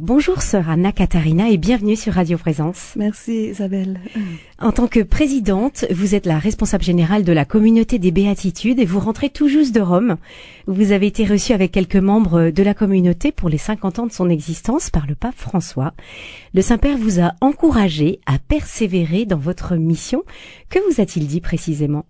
Bonjour sœur Anna Katarina et bienvenue sur Radio Présence. Merci Isabelle. En tant que présidente, vous êtes la responsable générale de la communauté des béatitudes et vous rentrez tout juste de Rome. Vous avez été reçue avec quelques membres de la communauté pour les 50 ans de son existence par le pape François. Le Saint-Père vous a encouragé à persévérer dans votre mission. Que vous a-t-il dit précisément?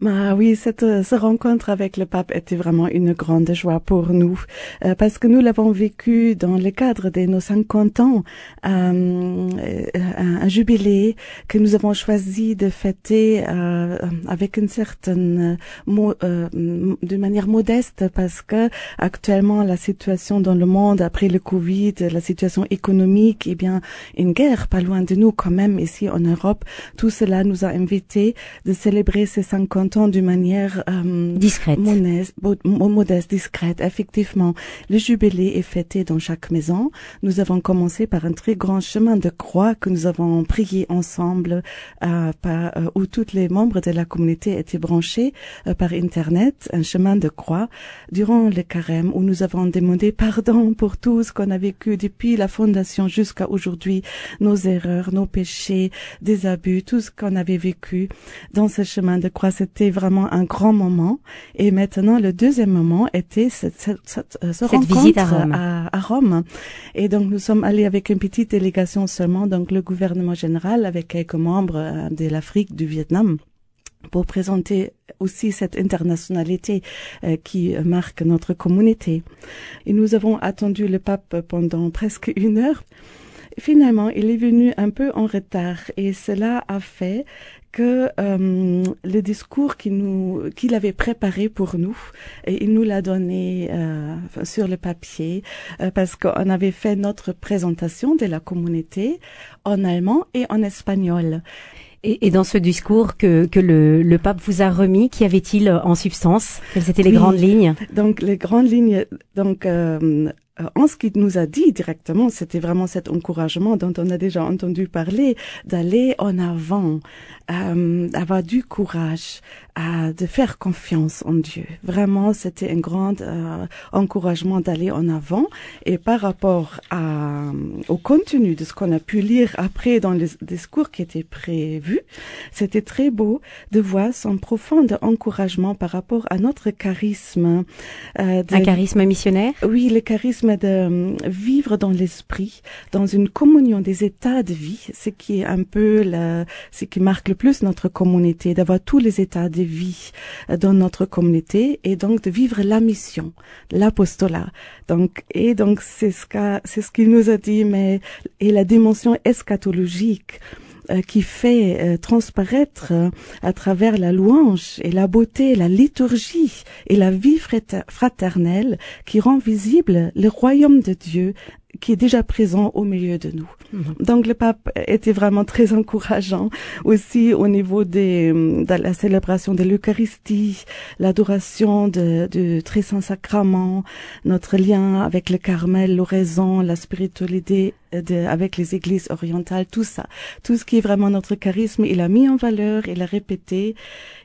Bah oui, cette, rencontre avec le pape était vraiment une grande joie pour nous, euh, parce que nous l'avons vécu dans le cadre de nos 50 ans, euh, un, jubilé que nous avons choisi de fêter euh, avec une certaine, euh, de manière modeste, parce que actuellement la situation dans le monde après le Covid, la situation économique, et eh bien une guerre pas loin de nous quand même ici en Europe, tout cela nous a invités de célébrer ces 50 d'une manière euh, discrète, modeste, modeste, discrète. Effectivement, le jubilé est fêté dans chaque maison. Nous avons commencé par un très grand chemin de croix que nous avons prié ensemble, euh, par, euh, où tous les membres de la communauté étaient branchés euh, par Internet, un chemin de croix durant le carême où nous avons demandé pardon pour tout ce qu'on a vécu depuis la fondation jusqu'à aujourd'hui, nos erreurs, nos péchés, des abus, tout ce qu'on avait vécu dans ce chemin de croix. C'était c'était vraiment un grand moment. Et maintenant, le deuxième moment était cette, cette, cette, euh, rencontre visite à Rome. Et donc, nous sommes allés avec une petite délégation seulement, donc le gouvernement général avec quelques membres euh, de l'Afrique, du Vietnam pour présenter aussi cette internationalité euh, qui marque notre communauté. Et nous avons attendu le pape pendant presque une heure. Finalement, il est venu un peu en retard et cela a fait que euh, le discours qu'il nous qu'il avait préparé pour nous et il nous l'a donné euh, sur le papier euh, parce qu'on avait fait notre présentation de la communauté en allemand et en espagnol. Et, et dans ce discours que, que le, le pape vous a remis, qu'y avait-il en substance? Quelles étaient les grandes lignes? Donc les grandes lignes, donc euh, en ce qu'il nous a dit directement, c'était vraiment cet encouragement dont on a déjà entendu parler, d'aller en avant, euh, avoir du courage, euh, de faire confiance en Dieu. Vraiment, c'était un grand euh, encouragement d'aller en avant. Et par rapport à, au contenu de ce qu'on a pu lire après dans les discours qui étaient prévus, c'était très beau de voir son profond encouragement par rapport à notre charisme. Euh, un charisme missionnaire? Oui, le charisme de euh, vivre dans l'esprit, dans une communion des états de vie, ce qui est un peu ce qui marque le plus notre communauté, d'avoir tous les états de vie euh, dans notre communauté et donc de vivre la mission, l'apostolat. Donc et donc c'est ce qu'a, c'est ce qu'il nous a dit, mais et la dimension eschatologique qui fait euh, transparaître euh, à travers la louange et la beauté, la liturgie et la vie fraternelle qui rend visible le royaume de Dieu qui est déjà présent au milieu de nous. Mhm. Donc le pape était vraiment très encourageant aussi au niveau des, de la célébration de l'Eucharistie, l'adoration de, de très saint sacrement, notre lien avec le Carmel, l'oraison, la spiritualité de, avec les églises orientales, tout ça, tout ce qui est vraiment notre charisme, il a mis en valeur, il a répété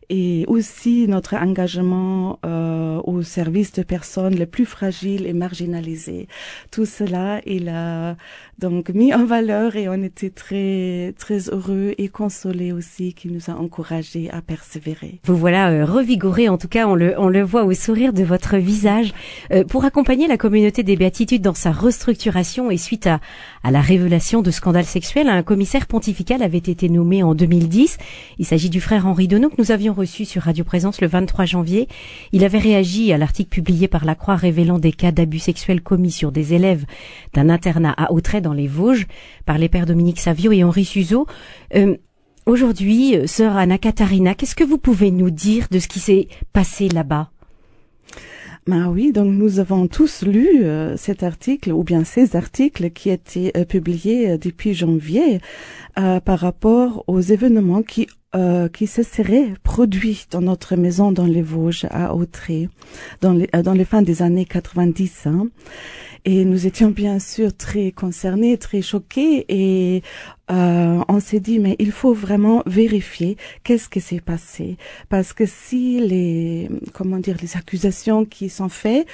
et aussi notre engagement euh, au service de personnes les plus fragiles et marginalisées. Tout cela, il a donc mis en valeur et on était très très heureux et consolés aussi qu'il nous a encouragés à persévérer. Vous voilà euh, revigoré, en tout cas on le on le voit au sourire de votre visage euh, pour accompagner la communauté des béatitudes dans sa restructuration et suite à à la révélation de scandales sexuels, un commissaire pontifical avait été nommé en 2010. Il s'agit du frère Henri Donneau que nous avions reçu sur Radio Présence le 23 janvier. Il avait réagi à l'article publié par la Croix révélant des cas d'abus sexuels commis sur des élèves d'un internat à Autrey dans les Vosges par les pères Dominique Savio et Henri Suzeau. Euh, aujourd'hui, sœur Anna Katharina, qu'est-ce que vous pouvez nous dire de ce qui s'est passé là-bas? Ben oui, donc nous avons tous lu euh, cet article ou bien ces articles qui étaient euh, publiés euh, depuis janvier par rapport aux événements qui qui se seraient produits dans notre maison dans les Vosges à Autré dans les dans les fins des années 90. Hein. Et nous étions bien sûr très concernés, très choqués et euh, on s'est dit mais il faut vraiment vérifier qu'est-ce qui s'est passé parce que si les comment dire les accusations qui sont faites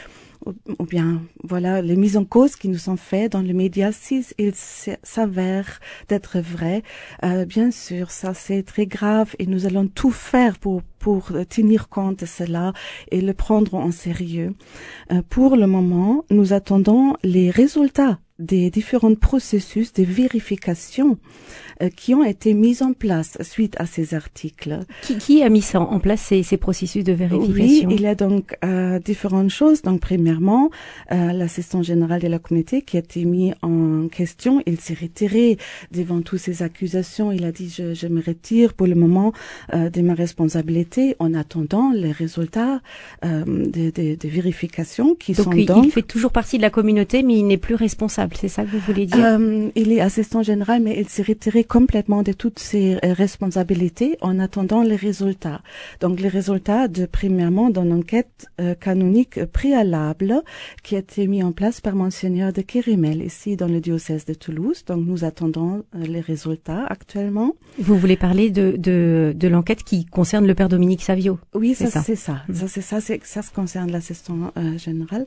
ou, bien voilà les mises en cause qui nous sont faites dans les médias, si il s'avère d'être vrai, euh, bien sûr, ça c'est très grave et nous allons tout faire pour pour tenir compte de cela et le prendre en sérieux. Euh, pour le moment, nous attendons les résultats des différents processus de vérification euh, qui ont été mis en place suite à ces articles. Qui, qui a mis ça en place ces, ces processus de vérification? Oui, il y a donc euh, différentes choses. Donc, premièrement, euh, l'assistant général de la communauté qui a été mis en question, il s'est retiré devant toutes ces accusations. Il a dit je, je me retire pour le moment euh, de ma responsabilité en attendant les résultats euh, des de, de vérifications qui donc, sont il, donc. il fait toujours partie de la communauté, mais il n'est plus responsable. C'est ça que vous voulez dire Euh, il est assistant général, mais il s'est retiré complètement de toutes ses euh, responsabilités en attendant les résultats. Donc les résultats de premièrement d'une enquête euh, canonique préalable qui a été mise en place par Monseigneur de Kérimel ici dans le diocèse de Toulouse. Donc nous attendons euh, les résultats actuellement. Vous voulez parler de, de, de l'enquête qui concerne le père Dominique Savio Oui, C'est ça ça. c'est ça. Ça c'est ça, c'est ça se concerne l'assistant général.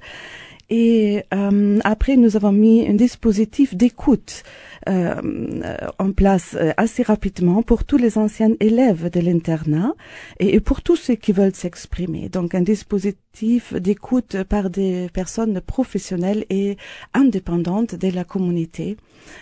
Et euh, après, nous avons mis un dispositif d'écoute en place euh, assez rapidement pour tous les anciens élèves de l'internat et, et pour tous ceux qui veulent s'exprimer. Donc, un dispositif d'écoute par des personnes professionnelles et indépendantes de la communauté.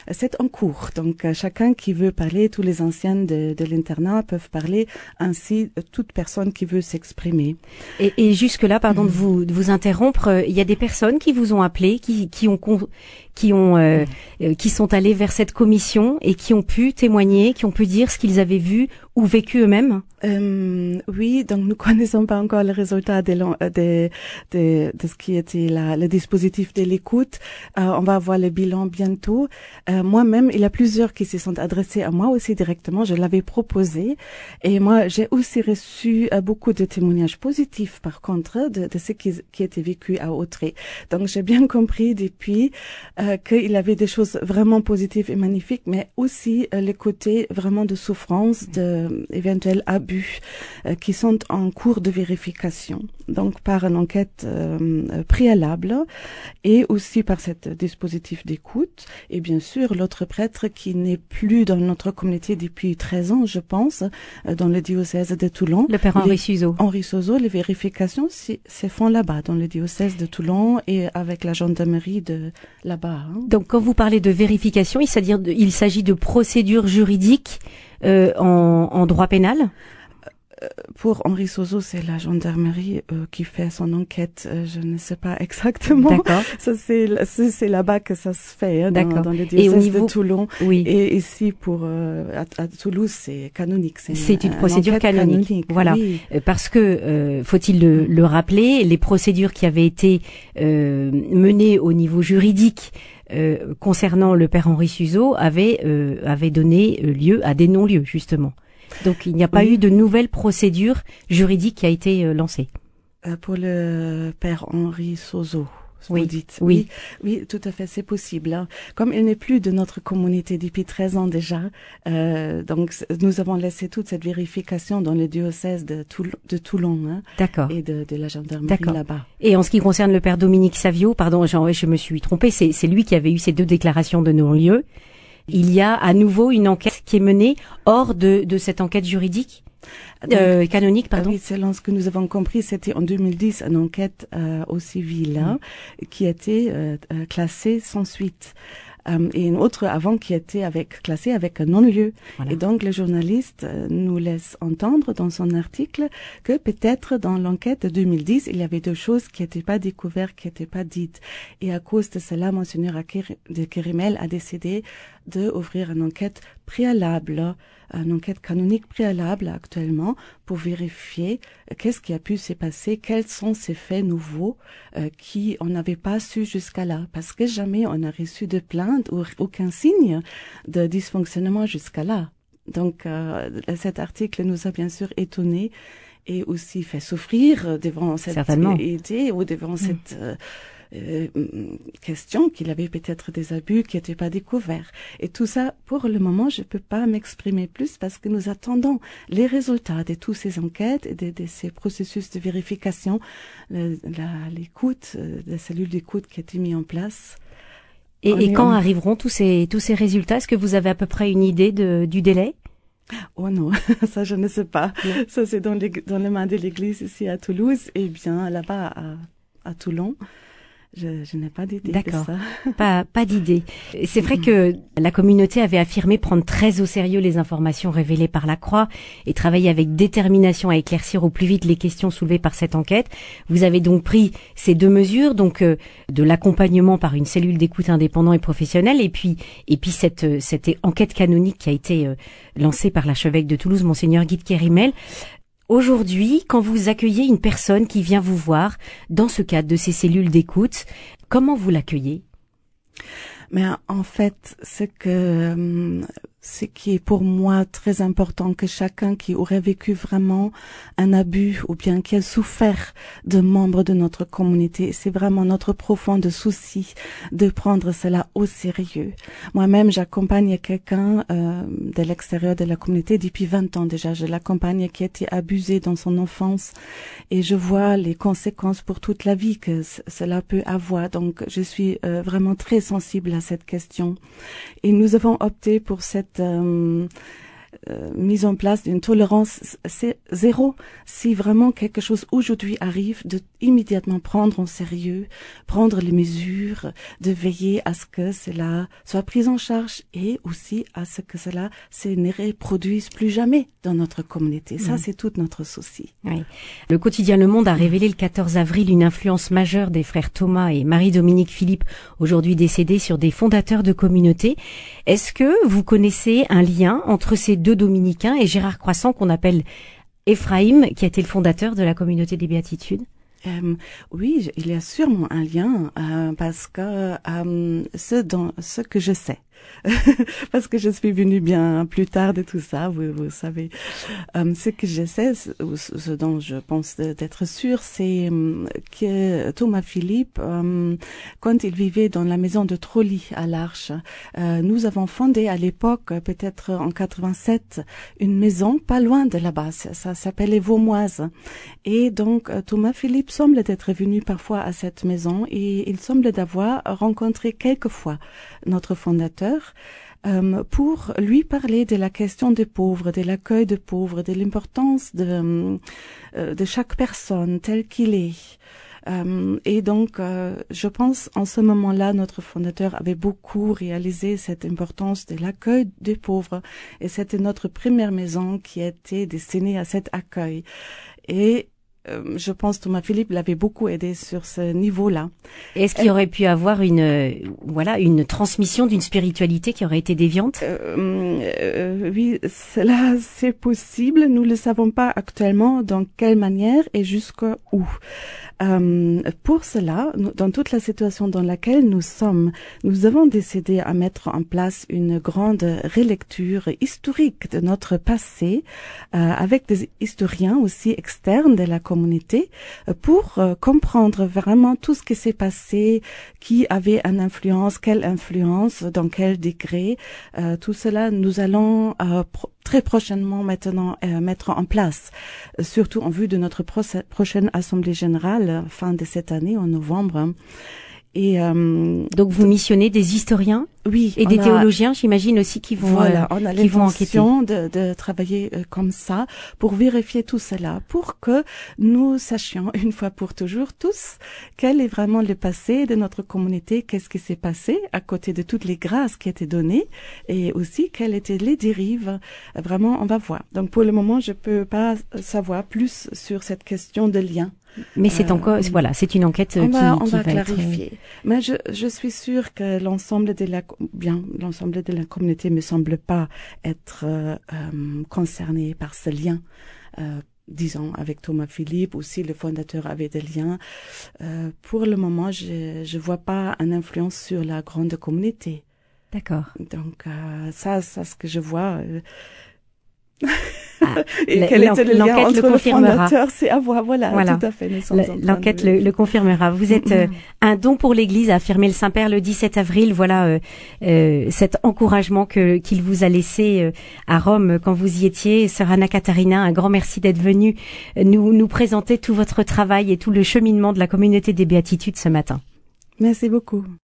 Euh, C'est en cours. Donc, euh, chacun qui veut parler, tous les anciens de, de l'internat peuvent parler, ainsi euh, toute personne qui veut s'exprimer. Et, et jusque-là, pardon de vous, de vous interrompre, euh, il y a des personnes qui vous ont appelé, qui, qui ont, qui ont, euh, euh, qui sont allées vers cette commission et qui ont pu témoigner, qui ont pu dire ce qu'ils avaient vu ou vécu eux-mêmes. Euh, oui, donc nous connaissons pas encore les résultats de, euh, ce qui était le dispositif de l'écoute. Euh, on va avoir le bilan bientôt. Moi-même, il y a plusieurs qui se sont adressés à moi aussi directement. Je l'avais proposé. Et moi, j'ai aussi reçu beaucoup de témoignages positifs, par contre, de, ce qui, était vécu à Autré. Donc, j'ai bien compris depuis qu'il avait des choses vraiment positives et magnifiques, mais aussi le côté vraiment de souffrance, de éventuels abus euh, qui sont en cours de vérification. Donc, par une enquête euh, euh, préalable et aussi par ce dispositif d'écoute. Et bien sûr, l'autre prêtre qui n'est plus dans notre communauté depuis 13 ans, je pense, euh, dans le diocèse de Toulon. Le père Henri Suzeau. Henri Sozo, les vérifications se font là-bas, dans le diocèse de Toulon et avec la gendarmerie de là-bas. hein. Donc, quand vous parlez de vérification, il s'agit de, il s'agit de procédures juridiques euh, en, en droit pénal? Pour Henri Sozo, c'est la gendarmerie euh, qui fait son enquête. Euh, je ne sais pas exactement. D'accord. Ça, c'est c'est là-bas que ça se fait, hein, dans, dans le Et au diocèse niveau- de Toulon. Oui. Et ici, pour euh, à, à Toulouse, c'est canonique. C'est une euh, procédure canonique. Voilà. Oui. Euh, Parce que, euh, faut-il le, le rappeler, les procédures qui avaient été euh, menées au niveau juridique euh, concernant le père Henri Suzeau avaient, euh, avaient donné euh, lieu à des non-lieux, justement. Donc il n'y a pas Oui. eu de nouvelle procédure juridique qui a été euh, lancée. Pour le père Henri Sozo. Oui, Vous dites. oui. oui, oui, tout à fait, c'est possible. hein. Comme il n'est plus de notre communauté depuis 13 ans déjà, euh, donc nous avons laissé toute cette vérification dans le diocèse de, Toul- de Toulon hein, D'accord. et de, de la gendarmerie là-bas. Et en ce qui concerne le père Dominique Savio, pardon, j'en- je me suis trompée, c'est c'est lui qui avait eu ces deux déclarations de non-lieu. Il y a à nouveau une enquête qui est menée hors de, de cette enquête juridique? Donc, euh, canonique, pardon. Oui, selon ce que nous avons compris, c'était en 2010 une enquête euh, au civil hein, qui été euh, classée sans suite. Euh, et une autre avant qui était avec classée avec un non-lieu. Voilà. Et donc le journaliste euh, nous laisse entendre dans son article que peut-être dans l'enquête de 2010, il y avait deux choses qui n'étaient pas découvertes, qui n'étaient pas dites. Et à cause de cela, Monseigneur de Kérimel a décidé d'ouvrir une enquête préalable, une enquête canonique préalable actuellement pour vérifier qu'est-ce qui a pu se passer, quels sont ces faits nouveaux euh, qui on n'avait pas su jusqu'à là, parce que jamais on a reçu de plainte ou aucun signe de dysfonctionnement jusqu'à là. Donc euh, cet article nous a bien sûr étonnés et aussi fait souffrir devant cette idée ou devant cette euh, euh, question qu'il avait peut-être des abus qui n'étaient pas découverts. Et tout ça, pour le moment, je ne peux pas m'exprimer plus parce que nous attendons les résultats de toutes ces enquêtes et de, de ces processus de vérification, l'écoute, euh, la cellule d'écoute qui a été mise en place. Et, et quand arriveront tous ces tous ces résultats Est-ce que vous avez à peu près une idée de, du délai? Oh non, ça je ne sais pas. Ça c'est dans, les, dans les mains de l'église ici à Toulouse et bien là-bas à, à Toulon. Je, je n'ai pas d'idée. D'accord. Pas, pas d'idée. C'est vrai que la communauté avait affirmé prendre très au sérieux les informations révélées par la Croix et travailler avec détermination à éclaircir au plus vite les questions soulevées par cette enquête. Vous avez donc pris ces deux mesures, donc euh, de l'accompagnement par une cellule d'écoute indépendant et professionnelle, et puis et puis cette cette enquête canonique qui a été euh, lancée par l'archevêque de Toulouse, monseigneur Guy de Kérimel. Aujourd'hui, quand vous accueillez une personne qui vient vous voir dans ce cadre de ces cellules d'écoute, comment vous l'accueillez? Mais en fait, ce que hum, ce qui est pour moi très important que chacun qui aurait vécu vraiment un abus ou bien qui a souffert de membres de notre communauté, c'est vraiment notre profond souci de prendre cela au sérieux. Moi-même, j'accompagne quelqu'un euh, de l'extérieur de la communauté depuis 20 ans déjà. Je l'accompagne qui a été abusé dans son enfance et je vois les conséquences pour toute la vie que cela peut avoir. Donc, je suis euh, vraiment très sensible cette question. Et nous avons opté pour cette euh, mise en place d'une tolérance zéro. Si vraiment quelque chose aujourd'hui arrive, de immédiatement prendre en sérieux, prendre les mesures, de veiller à ce que cela soit pris en charge et aussi à ce que cela se ne reproduise plus jamais dans notre communauté. Ça, mm. c'est tout notre souci. Oui. Le quotidien Le Monde a révélé le 14 avril une influence majeure des frères Thomas et Marie-Dominique Philippe, aujourd'hui décédés, sur des fondateurs de communautés. Est-ce que vous connaissez un lien entre ces deux dominicains et Gérard Croissant qu'on appelle Ephraim, qui a été le fondateur de la communauté des béatitudes. Euh, oui, il y a sûrement un lien euh, parce que euh, ce, dans, ce que je sais, parce que je suis venue bien plus tard de tout ça, vous, vous savez. Um, ce que je sais, ce dont je pense d'être sûre, c'est um, que Thomas Philippe, um, quand il vivait dans la maison de Trolly à l'Arche, nous avons fondé à l'époque, peut-être en 87, une maison pas loin de là-bas. Ça, s'appelait Vaumoise. Et donc, Thomas Philippe semble être venu parfois à cette maison et il semble d'avoir rencontré quelquefois notre fondateur euh, pour lui parler de la question des pauvres, de l'accueil des pauvres, de l'importance de, euh, chaque personne tel qu'il est. Euh, et donc, je pense, en ce moment-là, notre fondateur avait beaucoup réalisé cette importance de l'accueil des pauvres. Et c'était notre première maison qui était destinée à cet accueil. Et euh, je pense Thomas Philippe l'avait beaucoup aidé sur ce niveau-là. Est-ce qu'il aurait pu avoir une euh, voilà une transmission d'une spiritualité qui aurait été déviante? Euh, euh, Oui, cela c'est possible. Nous ne savons pas actuellement dans quelle manière et jusqu'où. Euh, pour cela, dans toute la situation dans laquelle nous sommes, nous avons décidé à mettre en place une grande relecture historique de notre passé euh, avec des historiens aussi externes de la communauté euh, pour euh, comprendre vraiment tout ce qui s'est passé, qui avait une influence, quelle influence, dans quel degré. Euh, tout cela, nous allons très prochainement maintenant euh, mettre en place, euh, surtout en vue de notre prochaine assemblée générale fin de cette année en novembre. Et euh, donc vous missionnez des historiens oui, et des théologiens, j'imagine aussi qui vont voilà, on a l'intention de, de travailler euh, comme ça pour vérifier tout cela, pour que nous sachions une fois pour toujours tous quel est vraiment le passé de notre communauté, qu'est-ce qui s'est passé à côté de toutes les grâces qui étaient données et aussi quelles étaient les dérives. Vraiment, on va voir. Donc pour le moment, je peux pas savoir plus sur cette question de lien. Mais c'est encore, euh, voilà, c'est une enquête on qui, va, on va, clarifier. Mais je, je suis sûre que l'ensemble de la, bien, l'ensemble de la communauté me semble pas être euh, euh concerné par ce lien. Euh, disons avec Thomas Philippe aussi le fondateur avait des liens euh, pour le moment je je vois pas une influence sur la grande communauté d'accord donc ça ça ce que je vois Ah, et quel était le lien entre le, fondateur, c'est à voir, voilà, voilà, tout à fait. L'enquête le, le, confirmera. Vous êtes euh, un don pour l'Église, a affirmé le Saint-Père le 17 avril. Voilà euh, euh, cet encouragement que qu'il vous a laissé à Rome quand vous y étiez. Sœur Anna Katharina, un grand merci d'être venue nous, nous présenter tout votre travail et tout le cheminement de la communauté des béatitudes ce matin. Merci beaucoup.